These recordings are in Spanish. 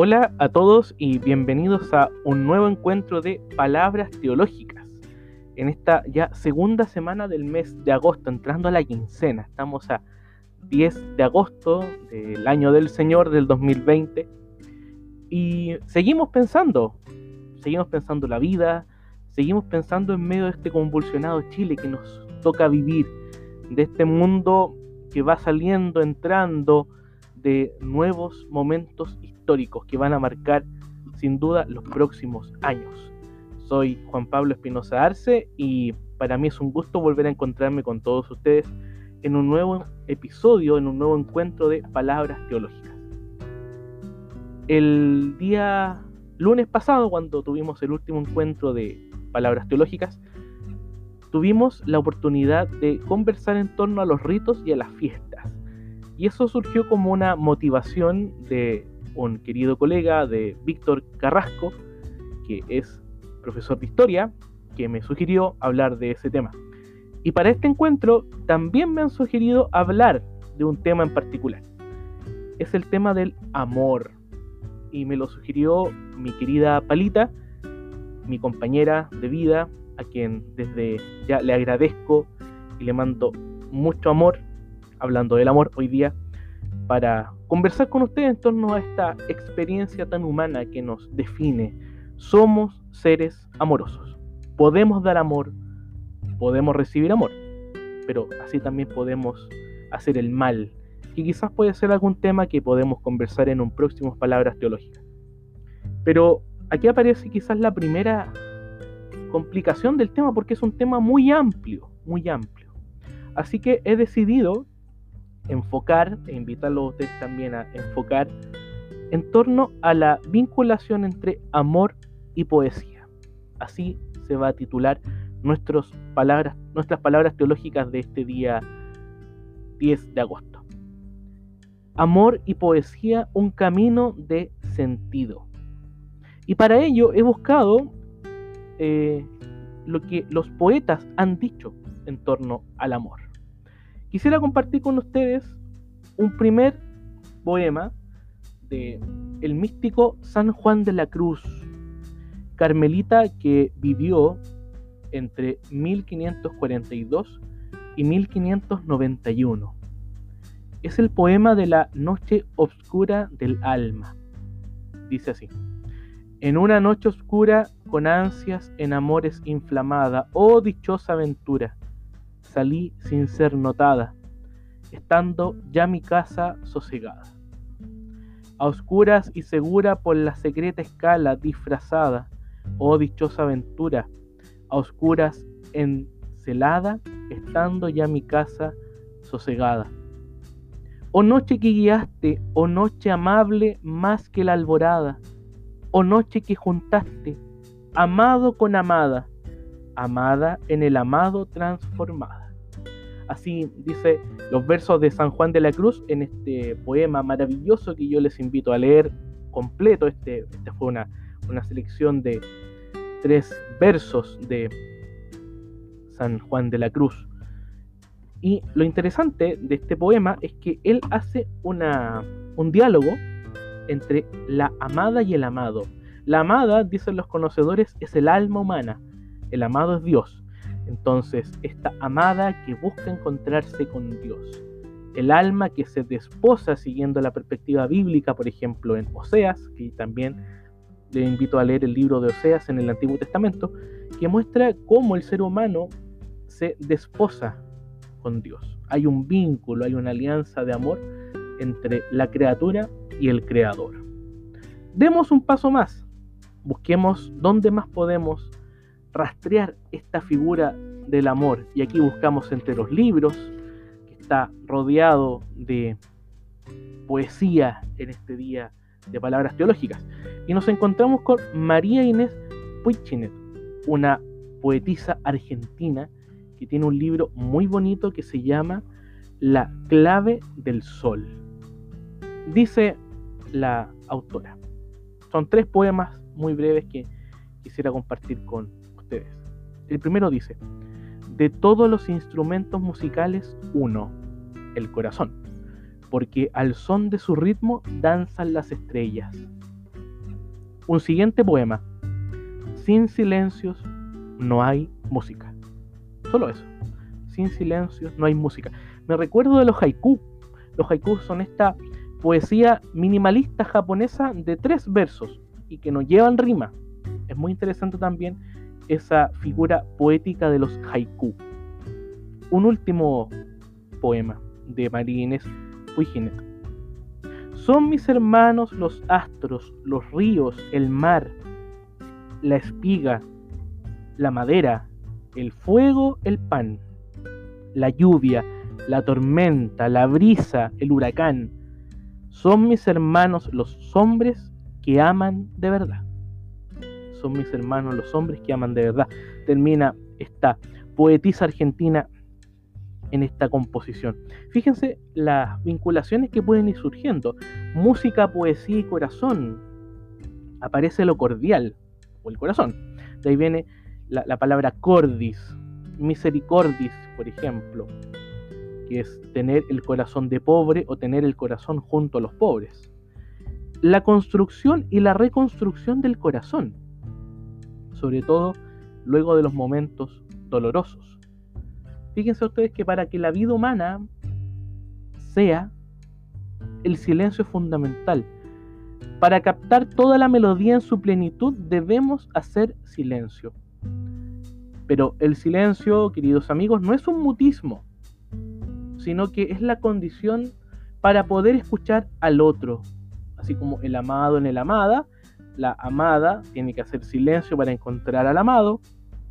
Hola a todos y bienvenidos a un nuevo encuentro de palabras teológicas. En esta ya segunda semana del mes de agosto, entrando a la quincena, estamos a 10 de agosto del año del Señor del 2020 y seguimos pensando, seguimos pensando la vida, seguimos pensando en medio de este convulsionado Chile que nos toca vivir, de este mundo que va saliendo, entrando, de nuevos momentos históricos que van a marcar sin duda los próximos años. Soy Juan Pablo Espinosa Arce y para mí es un gusto volver a encontrarme con todos ustedes en un nuevo episodio, en un nuevo encuentro de palabras teológicas. El día lunes pasado, cuando tuvimos el último encuentro de palabras teológicas, tuvimos la oportunidad de conversar en torno a los ritos y a las fiestas. Y eso surgió como una motivación de un querido colega de Víctor Carrasco, que es profesor de historia, que me sugirió hablar de ese tema. Y para este encuentro también me han sugerido hablar de un tema en particular. Es el tema del amor. Y me lo sugirió mi querida Palita, mi compañera de vida, a quien desde ya le agradezco y le mando mucho amor hablando del amor hoy día, para conversar con ustedes en torno a esta experiencia tan humana que nos define. Somos seres amorosos. Podemos dar amor, podemos recibir amor, pero así también podemos hacer el mal, que quizás puede ser algún tema que podemos conversar en un próximo Palabras Teológicas. Pero aquí aparece quizás la primera complicación del tema porque es un tema muy amplio, muy amplio. Así que he decidido enfocar, e invitarlo a ustedes también a enfocar, en torno a la vinculación entre amor y poesía. Así se va a titular nuestras palabras, nuestras palabras teológicas de este día 10 de agosto. Amor y poesía, un camino de sentido. Y para ello he buscado eh, lo que los poetas han dicho en torno al amor. Quisiera compartir con ustedes un primer poema de el místico San Juan de la Cruz, carmelita que vivió entre 1542 y 1591. Es el poema de la noche oscura del alma. Dice así. En una noche oscura, con ansias en amores inflamada, oh dichosa aventura, salí sin ser notada, estando ya mi casa sosegada. A oscuras y segura por la secreta escala disfrazada, oh dichosa aventura, a oscuras encelada, estando ya mi casa sosegada. Oh noche que guiaste, oh noche amable más que la alborada, oh noche que juntaste, amado con amada, amada en el amado transformada. Así dice los versos de San Juan de la Cruz en este poema maravilloso que yo les invito a leer completo. Este, esta fue una, selección de tres versos de San Juan de la Cruz. Y lo interesante de este poema es que él hace un diálogo entre la amada y el amado. La amada, dicen los conocedores, es el alma humana. El amado es Dios. Entonces, esta amada que busca encontrarse con Dios, el alma que se desposa siguiendo la perspectiva bíblica, por ejemplo, en Oseas, que también le invito a leer el libro de Oseas en el Antiguo Testamento, que muestra cómo el ser humano se desposa con Dios. Hay un vínculo, hay una alianza de amor entre la criatura y el creador. Demos un paso más, busquemos dónde más podemos rastrear esta figura del amor. Y aquí buscamos entre los libros, que está rodeado de poesía en este día de palabras teológicas. Y nos encontramos con María Inés Puichinet, una poetisa argentina que tiene un libro muy bonito que se llama La clave del sol. Dice la autora. Son tres poemas muy breves que quisiera compartir con el primero dice, de todos los instrumentos musicales, uno, el corazón, porque al son de su ritmo danzan las estrellas. un siguiente poema. Sin silencios no hay música. Solo eso. Sin silencios no hay música. Me recuerdo de los haiku. Los haikus son esta poesía minimalista japonesa de tres versos y que no llevan rima. Es muy interesante también esa figura poética de los haiku. Un último poema de María Inés Son mis hermanos los astros, los ríos, el mar, la espiga, la madera, el fuego, el pan, la lluvia, la tormenta, la brisa, el huracán. Son mis hermanos los hombres que aman de verdad. Son mis hermanos los hombres que aman de verdad. Termina esta poetisa argentina en esta composición. Fíjense las vinculaciones que pueden ir surgiendo. Música, poesía y corazón. Aparece lo cordial, o el corazón. De ahí viene la, la palabra cordis, misericordis, por ejemplo, que es tener el corazón de pobre o tener el corazón junto a los pobres. La construcción y la reconstrucción del corazón, sobre todo luego de los momentos dolorosos. Fíjense ustedes que para que la vida humana sea, el silencio es fundamental. Para captar toda la melodía en su plenitud debemos hacer silencio. Pero el silencio, queridos amigos, no es un mutismo, sino que es la condición para poder escuchar al otro. Así como el amado en el amada, la amada tiene que hacer silencio para encontrar al amado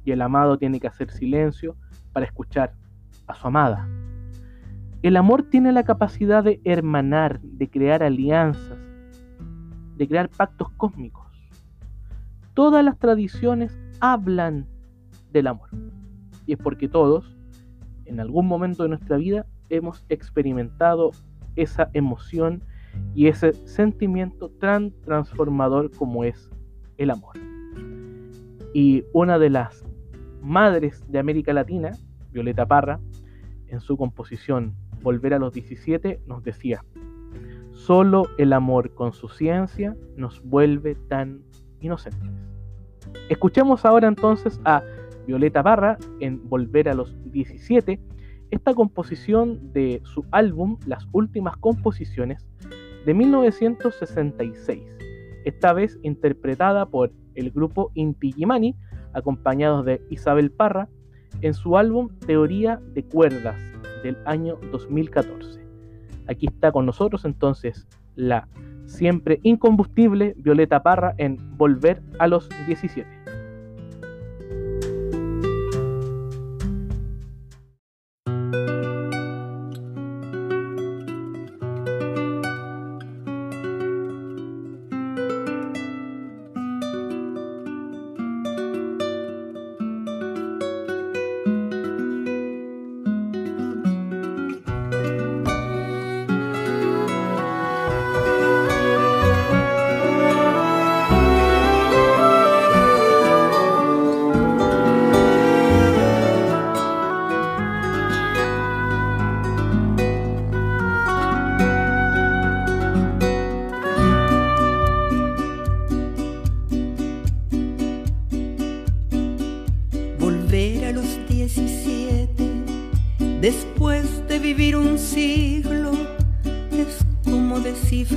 y el amado tiene que hacer silencio para escuchar a su amada. El amor tiene la capacidad de hermanar, de crear alianzas, de crear pactos cósmicos. Todas las tradiciones hablan del amor. Y es porque todos, en algún momento de nuestra vida, hemos experimentado esa emoción y ese sentimiento tan transformador como es el amor. Y una de las madres de América Latina, Violeta Parra, en su composición Volver a los 17, nos decía, solo el amor con su ciencia nos vuelve tan inocentes. Escuchemos ahora entonces a Violeta Parra en Volver a los 17, esta composición de su álbum Las Últimas Composiciones de 1966, esta vez interpretada por el grupo Inti Gimani, acompañados de Isabel Parra, en su álbum Teoría de Cuerdas del año 2014. Aquí está con nosotros entonces la siempre incombustible Violeta Parra en Volver a los 17.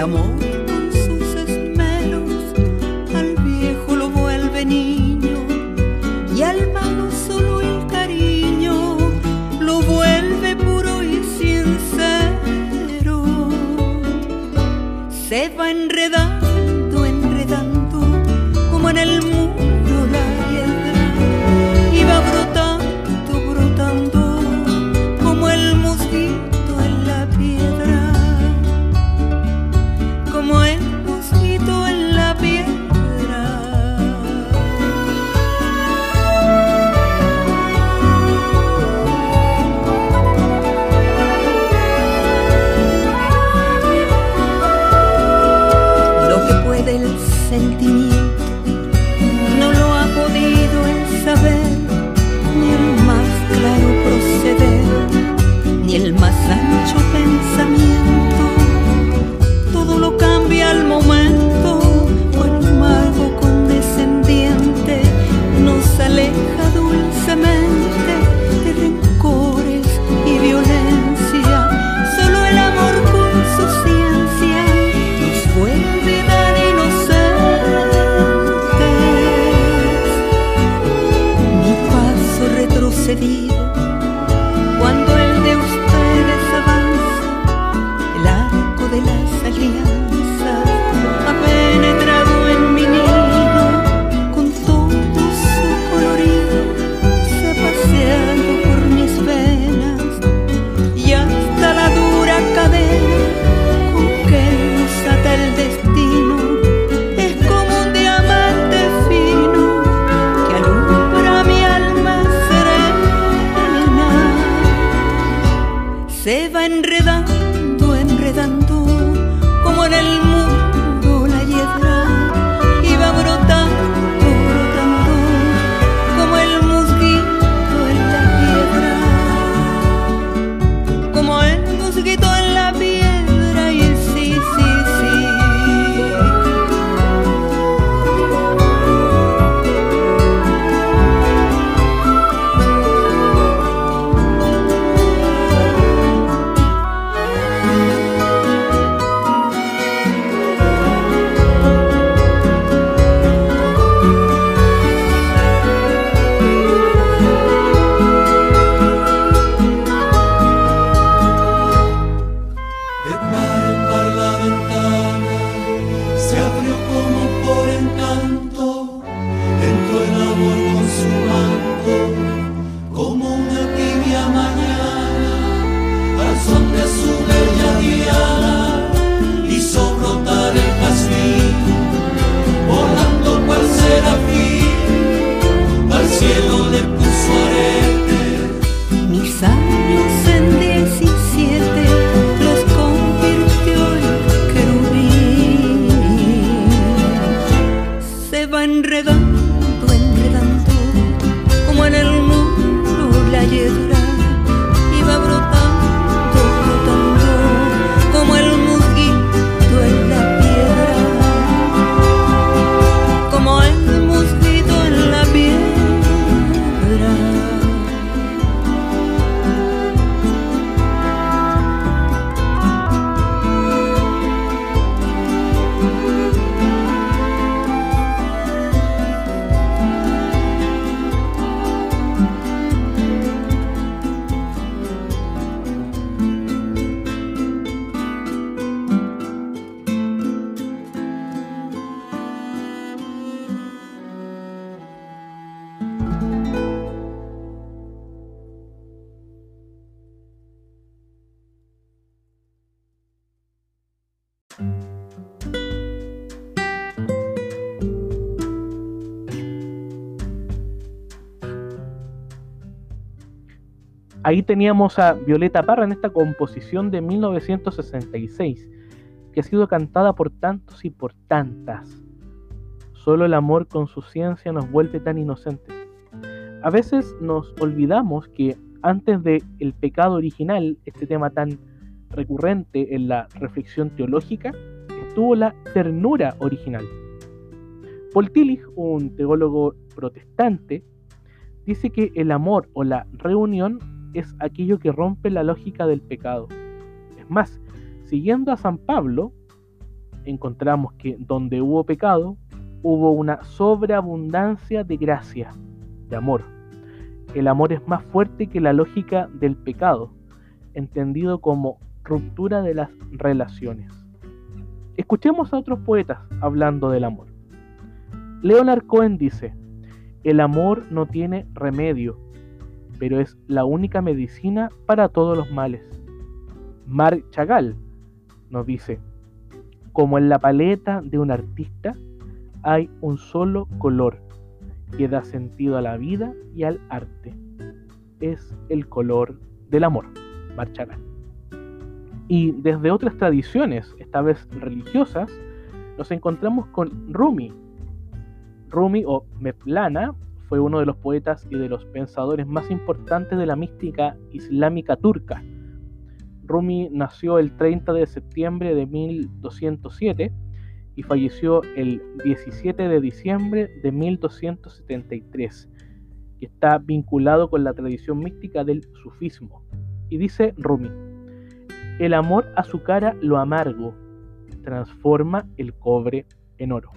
amor. Sentimiento no Se va enredando, enredando, como en el Ahí teníamos a Violeta Parra en esta composición de 1966, que ha sido cantada por tantos y por tantas. Solo el amor con su ciencia nos vuelve tan inocentes. A veces nos olvidamos que antes del el pecado original, este tema tan recurrente en la reflexión teológica, estuvo la ternura original. Paul Tillich, un teólogo protestante, dice que el amor o la reunión es aquello que rompe la lógica del pecado. Es más, siguiendo a San Pablo, encontramos que donde hubo pecado, hubo una sobreabundancia de gracia, de amor. El amor es más fuerte que la lógica del pecado, entendido como ruptura de las relaciones. Escuchemos a otros poetas hablando del amor. Leonard Cohen dice, el amor no tiene remedio, pero es la única medicina para todos los males. Marc Chagall nos dice, como en la paleta de un artista hay un solo color que da sentido a la vida y al arte. Es el color del amor. Marc Chagall. Y desde otras tradiciones, esta vez religiosas, nos encontramos con Rumi. Rumi o Mevlana fue uno de los poetas y de los pensadores más importantes de la mística islámica turca. Rumi nació el 30 de septiembre de 1207 y falleció el 17 de diciembre de 1273, y está vinculado con la tradición mística del sufismo. Y dice Rumi, el amor azucara lo amargo, transforma el cobre en oro.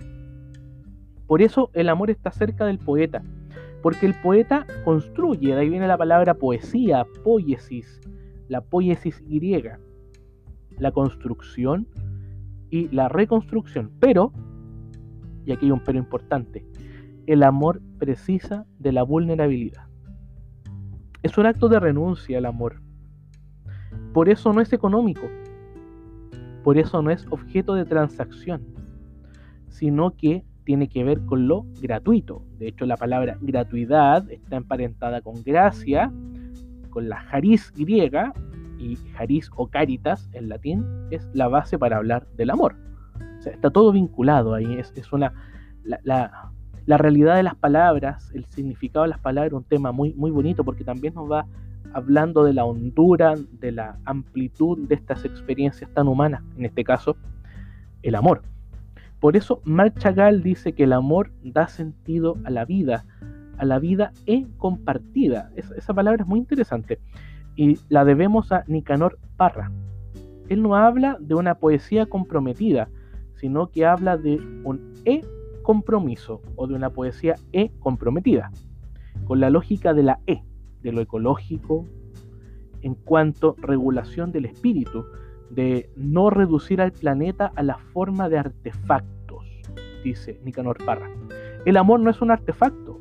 Por eso el amor está cerca del poeta, porque el poeta construye, de ahí viene la palabra poesía, poiesis, la poiesis griega, la construcción y la reconstrucción. Pero, y aquí hay un pero importante, el amor precisa de la vulnerabilidad. Es un acto de renuncia al amor. Por eso no es económico. Por eso no es objeto de transacción, sino que tiene que ver con lo gratuito. De hecho, la palabra gratuidad está emparentada con gracia, con la jariz griega, y jariz o caritas en latín es la base para hablar del amor. O sea, está todo vinculado ahí, es, una... La, realidad de las palabras, el significado de las palabras, un tema muy, muy bonito porque también nos va hablando de la hondura, de la amplitud de estas experiencias tan humanas, en este caso, el amor. Por eso Marc Chagall dice que el amor da sentido a la vida, a la vida e compartida. esa palabra es muy interesante y la debemos a Nicanor Parra. Él no habla de una poesía comprometida, sino que habla de un e-compromiso o de una poesía e-comprometida, con la lógica de la e, de lo ecológico, en cuanto regulación del espíritu, de no reducir al planeta a la forma de artefactos, dice Nicanor Parra. El amor no es un artefacto.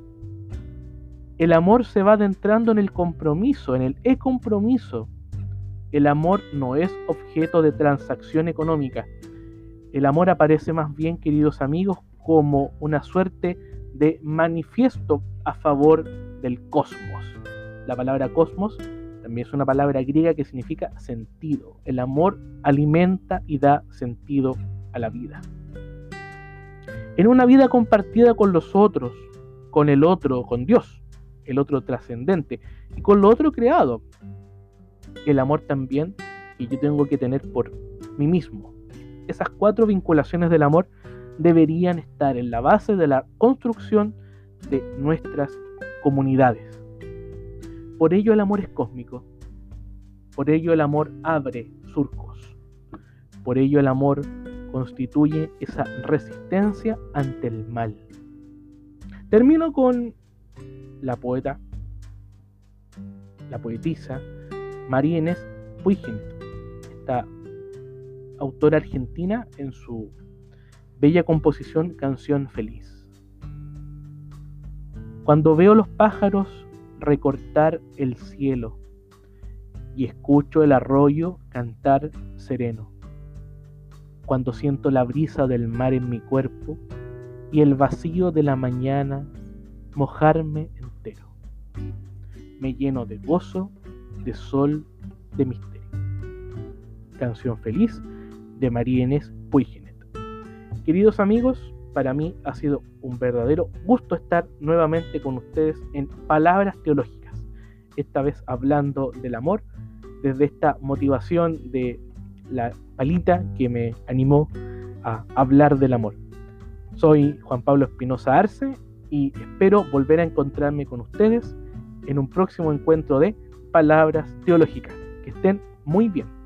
El amor se va adentrando en el compromiso, en el e-compromiso. El amor no es objeto de transacción económica. El amor aparece más bien, queridos amigos, como una suerte de manifiesto a favor del cosmos. La palabra cosmos también es una palabra griega que significa sentido. El amor alimenta y da sentido a la vida. En una vida compartida con los otros, con el otro, con Dios, el otro trascendente, y con lo otro creado, el amor también que yo tengo que tener por mí mismo. Esas cuatro vinculaciones del amor deberían estar en la base de la construcción de nuestras comunidades. Por ello el amor es cósmico. Por ello el amor abre surcos. Por ello el amor constituye esa resistencia ante el mal. Termino con la poeta, la poetisa María Inés esta autora argentina en su bella composición Canción Feliz. Cuando veo los pájaros recortar el cielo y escucho el arroyo cantar sereno. Cuando siento la brisa del mar en mi cuerpo y el vacío de la mañana mojarme entero. Me lleno de gozo, de sol, de misterio. Canción feliz de María Inés. Queridos amigos, para mí ha sido un verdadero gusto estar nuevamente con ustedes en Palabras Teológicas, esta vez hablando del amor, desde esta motivación de la palita que me animó a hablar del amor. Soy Juan Pablo Espinosa Arce y espero volver a encontrarme con ustedes en un próximo encuentro de Palabras Teológicas. Que estén muy bien.